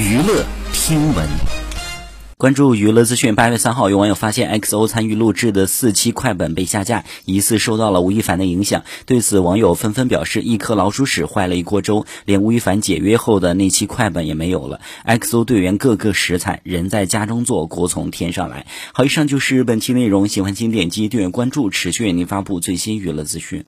娱乐听闻。关注娱乐资讯八月三号有网友发现 xo 参与录制的四期快本被下架疑似受到了吴亦凡的影响。对此网友纷纷表示一颗老鼠屎坏了一锅粥连吴亦凡解约后的那期快本也没有了。Xo 队员个个实惨人在家中坐锅从天上来。好以上就是本期内容喜欢请点击订阅关注持续为您发布最新娱乐资讯。